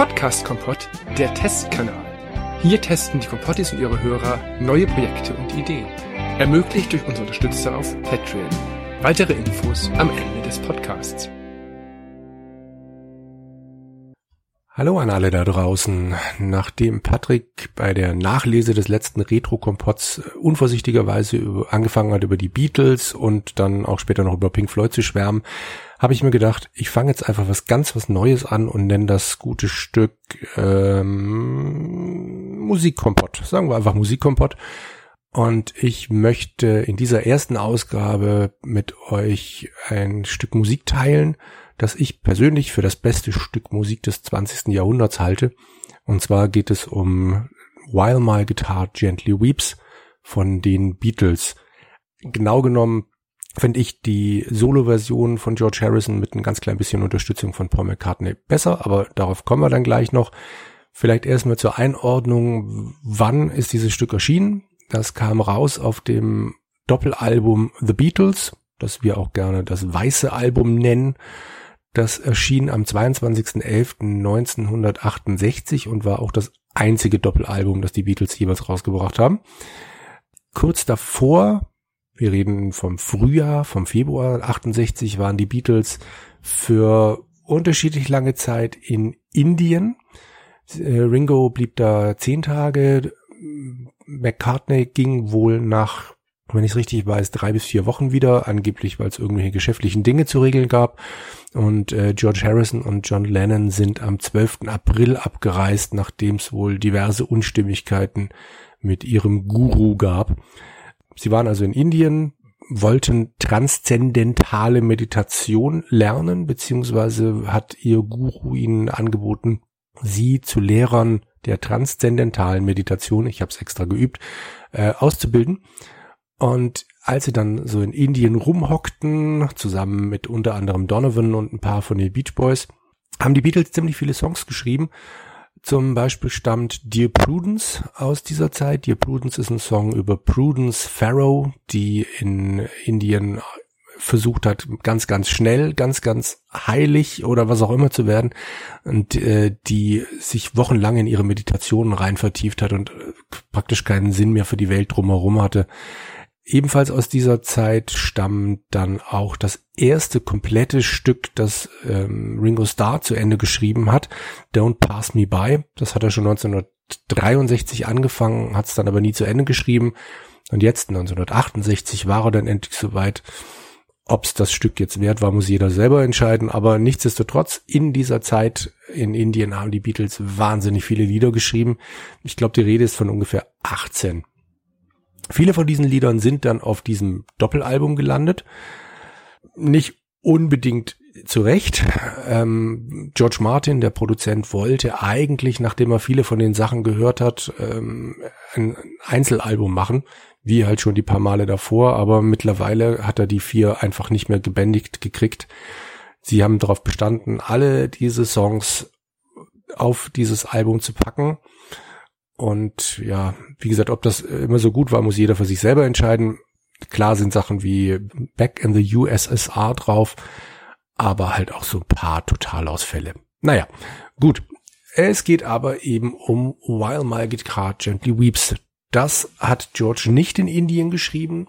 Podcast Kompott, der Testkanal. Hier testen die Kompottis und ihre Hörer neue Projekte und Ideen. Ermöglicht durch unsere Unterstützer auf Patreon. Weitere Infos am Ende des Podcasts. Hallo an alle da draußen. Nachdem Patrick bei der Nachlese des letzten Retro-Kompotts unvorsichtigerweise angefangen hat, über die Beatles und dann auch später noch über Pink Floyd zu schwärmen, habe ich mir gedacht, ich fange jetzt einfach was ganz was Neues an und nenne das gute Stück ähm, Musikkompott. Sagen wir einfach Musikkompott. Und ich möchte in dieser ersten Ausgabe mit euch ein Stück Musik teilen, das ich persönlich für das beste Stück Musik des 20. Jahrhunderts halte. Und zwar geht es um While My Guitar Gently Weeps von den Beatles. Genau genommen finde ich die Solo-Version von George Harrison mit ein ganz klein bisschen Unterstützung von Paul McCartney besser, aber darauf kommen wir dann gleich noch. Vielleicht erstmal zur Einordnung, wann ist dieses Stück erschienen? Das kam raus auf dem Doppelalbum The Beatles, das wir auch gerne das weiße Album nennen. Das erschien am 22.11.1968 und war auch das einzige Doppelalbum, das die Beatles jeweils rausgebracht haben. Kurz davor wir reden vom Frühjahr, vom Februar 68 waren die Beatles für unterschiedlich lange Zeit in Indien. Äh, Ringo blieb da zehn Tage. McCartney ging wohl nach, wenn ich es richtig weiß, drei bis vier Wochen wieder, angeblich weil es irgendwelche geschäftlichen Dinge zu regeln gab. Und äh, George Harrison und John Lennon sind am 12. April abgereist, nachdem es wohl diverse Unstimmigkeiten mit ihrem Guru gab. Sie waren also in Indien, wollten transzendentale Meditation lernen, beziehungsweise hat ihr Guru ihnen angeboten, sie zu Lehrern der transzendentalen Meditation, ich habe es extra geübt, äh, auszubilden. Und als sie dann so in Indien rumhockten, zusammen mit unter anderem Donovan und ein paar von den Beach Boys, haben die Beatles ziemlich viele Songs geschrieben zum Beispiel stammt Dear Prudence aus dieser Zeit. Dear Prudence ist ein Song über Prudence Pharaoh, die in Indien versucht hat, ganz, ganz schnell, ganz, ganz heilig oder was auch immer zu werden und äh, die sich wochenlang in ihre Meditationen rein vertieft hat und äh, praktisch keinen Sinn mehr für die Welt drumherum hatte. Ebenfalls aus dieser Zeit stammt dann auch das erste komplette Stück, das ähm, Ringo Starr zu Ende geschrieben hat, Don't Pass Me By. Das hat er schon 1963 angefangen, hat es dann aber nie zu Ende geschrieben. Und jetzt 1968 war er dann endlich soweit. Ob es das Stück jetzt wert war, muss jeder selber entscheiden. Aber nichtsdestotrotz, in dieser Zeit in Indien haben die Beatles wahnsinnig viele Lieder geschrieben. Ich glaube, die Rede ist von ungefähr 18. Viele von diesen Liedern sind dann auf diesem Doppelalbum gelandet. Nicht unbedingt zu Recht. Ähm, George Martin, der Produzent, wollte eigentlich, nachdem er viele von den Sachen gehört hat, ähm, ein Einzelalbum machen, wie halt schon die paar Male davor, aber mittlerweile hat er die vier einfach nicht mehr gebändigt gekriegt. Sie haben darauf bestanden, alle diese Songs auf dieses Album zu packen und ja, wie gesagt, ob das immer so gut war, muss jeder für sich selber entscheiden. Klar sind Sachen wie Back in the USSR drauf, aber halt auch so ein paar Totalausfälle. Naja, gut. Es geht aber eben um While My Guitar Gently Weeps. Das hat George nicht in Indien geschrieben.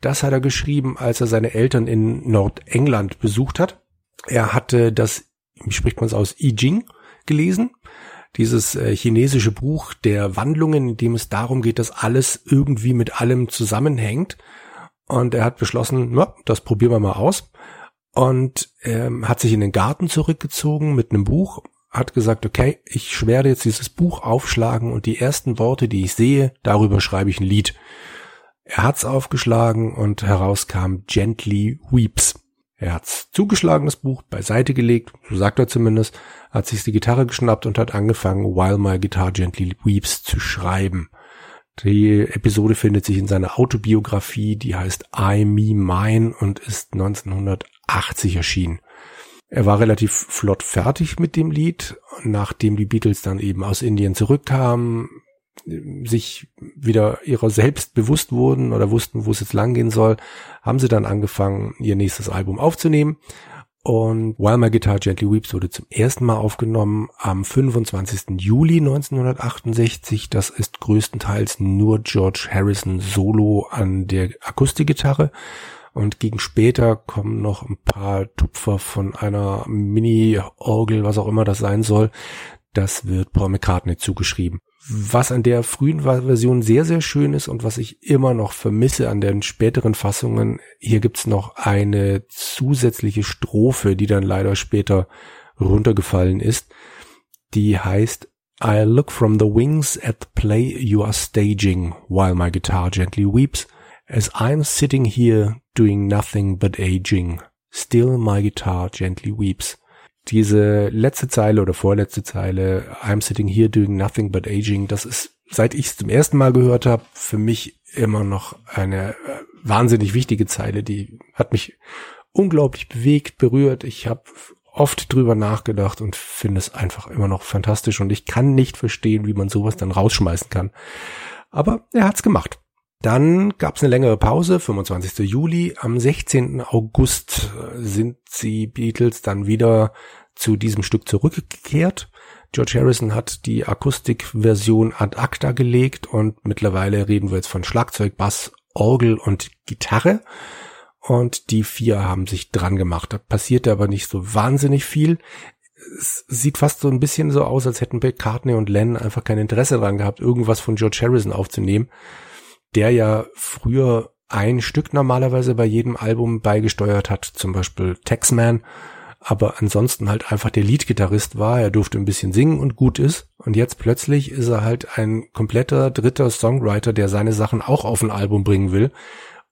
Das hat er geschrieben, als er seine Eltern in Nordengland besucht hat. Er hatte das, wie spricht man es aus, I Ching gelesen dieses äh, chinesische Buch der Wandlungen, in dem es darum geht, dass alles irgendwie mit allem zusammenhängt. Und er hat beschlossen, na, das probieren wir mal aus. Und ähm, hat sich in den Garten zurückgezogen mit einem Buch, hat gesagt, okay, ich werde jetzt dieses Buch aufschlagen und die ersten Worte, die ich sehe, darüber schreibe ich ein Lied. Er hat's aufgeschlagen und heraus kam Gently Weeps. Er hat's zugeschlagen, das Buch, beiseite gelegt, so sagt er zumindest, hat sich die Gitarre geschnappt und hat angefangen, While My Guitar Gently Weeps zu schreiben. Die Episode findet sich in seiner Autobiografie, die heißt I, Me, Mine und ist 1980 erschienen. Er war relativ flott fertig mit dem Lied, nachdem die Beatles dann eben aus Indien zurückkamen, sich wieder ihrer selbst bewusst wurden oder wussten, wo es jetzt langgehen soll, haben sie dann angefangen, ihr nächstes Album aufzunehmen. Und While My Guitar Gently Weeps wurde zum ersten Mal aufgenommen am 25. Juli 1968. Das ist größtenteils nur George Harrison solo an der Akustikgitarre. Und gegen später kommen noch ein paar Tupfer von einer Mini-Orgel, was auch immer das sein soll. Das wird Paul McCartney zugeschrieben. Was an der frühen Version sehr, sehr schön ist und was ich immer noch vermisse an den späteren Fassungen, hier gibt's noch eine zusätzliche Strophe, die dann leider später runtergefallen ist. Die heißt I look from the wings at the play you are staging while my guitar gently weeps as I'm sitting here doing nothing but aging. Still my guitar gently weeps diese letzte Zeile oder vorletzte Zeile, I'm sitting here doing nothing but aging, das ist, seit ich es zum ersten Mal gehört habe, für mich immer noch eine äh, wahnsinnig wichtige Zeile, die hat mich unglaublich bewegt, berührt. Ich habe oft drüber nachgedacht und finde es einfach immer noch fantastisch und ich kann nicht verstehen, wie man sowas dann rausschmeißen kann. Aber er hat's gemacht. Dann gab es eine längere Pause, 25. Juli. Am 16. August sind die Beatles dann wieder zu diesem Stück zurückgekehrt. George Harrison hat die Akustikversion ad acta gelegt und mittlerweile reden wir jetzt von Schlagzeug, Bass, Orgel und Gitarre. Und die vier haben sich dran gemacht. Da passierte aber nicht so wahnsinnig viel. Es sieht fast so ein bisschen so aus, als hätten McCartney und Len einfach kein Interesse dran gehabt, irgendwas von George Harrison aufzunehmen der ja früher ein Stück normalerweise bei jedem Album beigesteuert hat, zum Beispiel Taxman, aber ansonsten halt einfach der Leadgitarrist war, er durfte ein bisschen singen und gut ist. Und jetzt plötzlich ist er halt ein kompletter dritter Songwriter, der seine Sachen auch auf ein Album bringen will.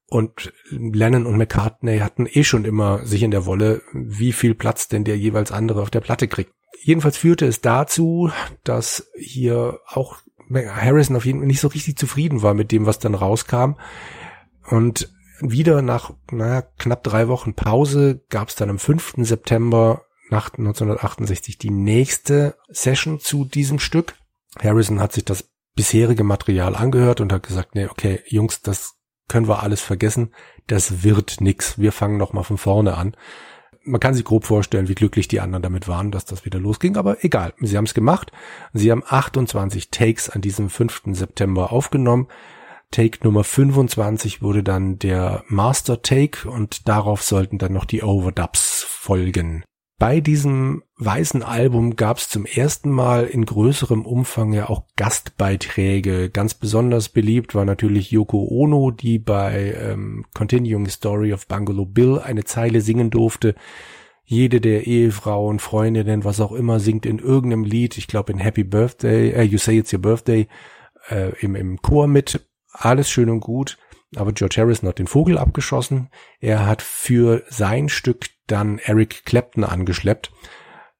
Und Lennon und McCartney hatten eh schon immer sich in der Wolle, wie viel Platz denn der jeweils andere auf der Platte kriegt. Jedenfalls führte es dazu, dass hier auch Harrison auf jeden Fall nicht so richtig zufrieden war mit dem, was dann rauskam. Und wieder nach naja, knapp drei Wochen Pause gab es dann am 5. September nach 1968 die nächste Session zu diesem Stück. Harrison hat sich das bisherige Material angehört und hat gesagt, nee, okay, Jungs, das können wir alles vergessen. Das wird nix. Wir fangen noch mal von vorne an man kann sich grob vorstellen, wie glücklich die anderen damit waren, dass das wieder losging, aber egal. Sie haben es gemacht. Sie haben 28 Takes an diesem 5. September aufgenommen. Take Nummer 25 wurde dann der Master Take und darauf sollten dann noch die Overdubs folgen. Bei diesem weißen Album gab es zum ersten Mal in größerem Umfang ja auch Gastbeiträge. Ganz besonders beliebt war natürlich Yoko Ono, die bei ähm, Continuing Story of Bungalow Bill eine Zeile singen durfte. Jede der Ehefrauen, Freundinnen, was auch immer, singt in irgendeinem Lied, ich glaube in Happy Birthday, äh, You Say It's Your Birthday, äh, im, im Chor mit. Alles schön und gut. Aber George Harrison hat den Vogel abgeschossen. Er hat für sein Stück dann Eric Clapton angeschleppt.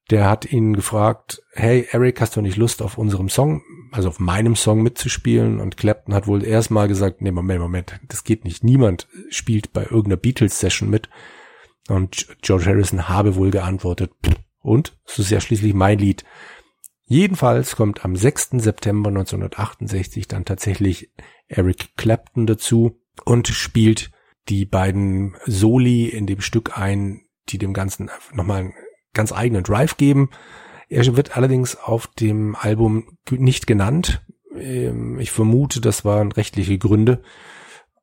Der hat ihn gefragt, hey Eric, hast du nicht Lust auf unserem Song, also auf meinem Song mitzuspielen? Und Clapton hat wohl erstmal gesagt, nee, Moment, Moment, das geht nicht. Niemand spielt bei irgendeiner Beatles-Session mit. Und George Harrison habe wohl geantwortet, und? Es ist ja schließlich mein Lied. Jedenfalls kommt am 6. September 1968 dann tatsächlich Eric Clapton dazu und spielt die beiden Soli in dem Stück ein, die dem Ganzen nochmal einen ganz eigenen Drive geben. Er wird allerdings auf dem Album nicht genannt. Ähm, ich vermute, das waren rechtliche Gründe.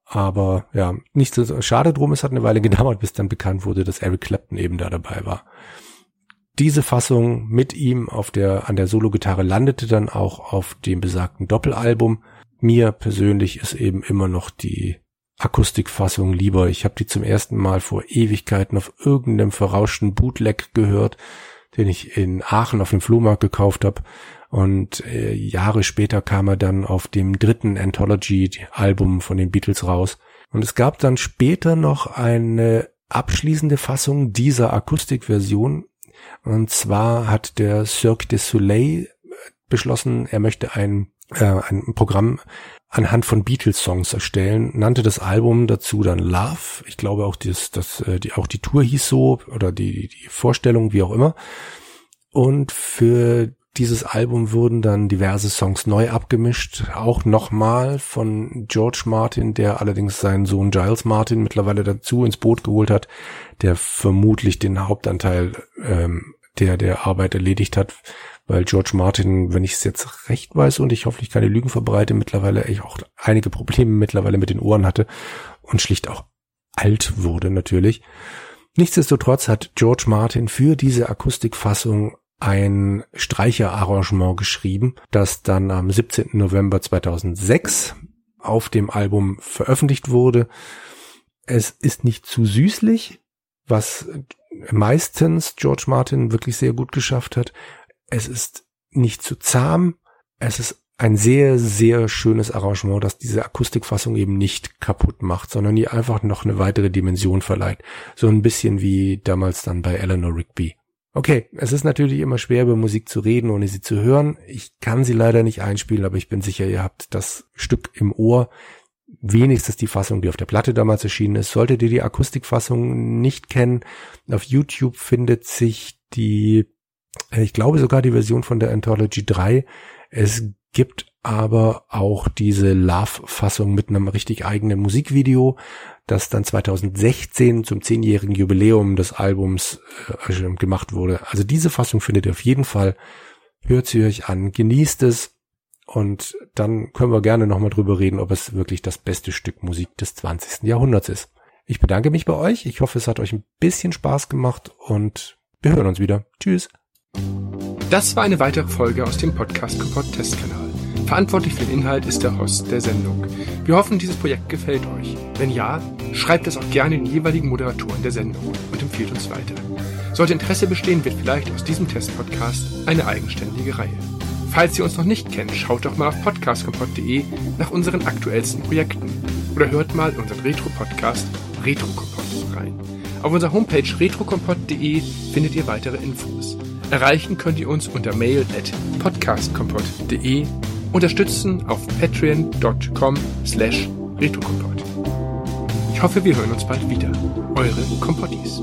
Aber ja, nicht so schade drum. Es hat eine Weile gedauert, bis dann bekannt wurde, dass Eric Clapton eben da dabei war. Diese Fassung mit ihm auf der, an der Solo-Gitarre landete dann auch auf dem besagten Doppelalbum. Mir persönlich ist eben immer noch die Akustikfassung lieber. Ich habe die zum ersten Mal vor Ewigkeiten auf irgendeinem verrauschten Bootleg gehört, den ich in Aachen auf dem Flohmarkt gekauft habe. Und äh, Jahre später kam er dann auf dem dritten Anthology-Album von den Beatles raus. Und es gab dann später noch eine abschließende Fassung dieser Akustikversion. Und zwar hat der Cirque du Soleil beschlossen, er möchte ein, äh, ein Programm anhand von Beatles-Songs erstellen, nannte das Album dazu dann Love. Ich glaube auch, das, das, äh, die, auch die Tour hieß so oder die, die Vorstellung, wie auch immer. Und für dieses Album wurden dann diverse Songs neu abgemischt, auch nochmal von George Martin, der allerdings seinen Sohn Giles Martin mittlerweile dazu ins Boot geholt hat, der vermutlich den Hauptanteil ähm, der der Arbeit erledigt hat, weil George Martin, wenn ich es jetzt recht weiß und ich hoffentlich keine Lügen verbreite, mittlerweile echt auch einige Probleme mittlerweile mit den Ohren hatte und schlicht auch alt wurde natürlich. Nichtsdestotrotz hat George Martin für diese Akustikfassung ein Streicherarrangement geschrieben, das dann am 17. November 2006 auf dem Album veröffentlicht wurde. Es ist nicht zu süßlich, was meistens George Martin wirklich sehr gut geschafft hat. Es ist nicht zu zahm. Es ist ein sehr, sehr schönes Arrangement, das diese Akustikfassung eben nicht kaputt macht, sondern ihr einfach noch eine weitere Dimension verleiht. So ein bisschen wie damals dann bei Eleanor Rigby. Okay, es ist natürlich immer schwer, über Musik zu reden, ohne sie zu hören. Ich kann sie leider nicht einspielen, aber ich bin sicher, ihr habt das Stück im Ohr. Wenigstens die Fassung, die auf der Platte damals erschienen ist. Solltet ihr die Akustikfassung nicht kennen, auf YouTube findet sich die, ich glaube sogar die Version von der Anthology 3. Es gibt aber auch diese Love-Fassung mit einem richtig eigenen Musikvideo das dann 2016 zum zehnjährigen Jubiläum des Albums äh, gemacht wurde. Also diese Fassung findet ihr auf jeden Fall. Hört sie euch an, genießt es und dann können wir gerne nochmal drüber reden, ob es wirklich das beste Stück Musik des 20. Jahrhunderts ist. Ich bedanke mich bei euch. Ich hoffe, es hat euch ein bisschen Spaß gemacht und wir hören uns wieder. Tschüss. Das war eine weitere Folge aus dem Podcast Kompott Testkanal. Verantwortlich für den Inhalt ist der Host der Sendung. Wir hoffen, dieses Projekt gefällt euch. Wenn ja, schreibt es auch gerne den jeweiligen Moderatoren der Sendung und empfiehlt uns weiter. Sollte Interesse bestehen, wird vielleicht aus diesem Testpodcast eine eigenständige Reihe. Falls ihr uns noch nicht kennt, schaut doch mal auf podcastkompott.de nach unseren aktuellsten Projekten oder hört mal unseren Retro-Podcast Retrokompott rein. Auf unserer Homepage retrokompott.de findet ihr weitere Infos. Erreichen könnt ihr uns unter mail at podcastkompott.de unterstützen auf patreon.com slash retrokompott. Ich hoffe, wir hören uns bald wieder. Eure Kompottis.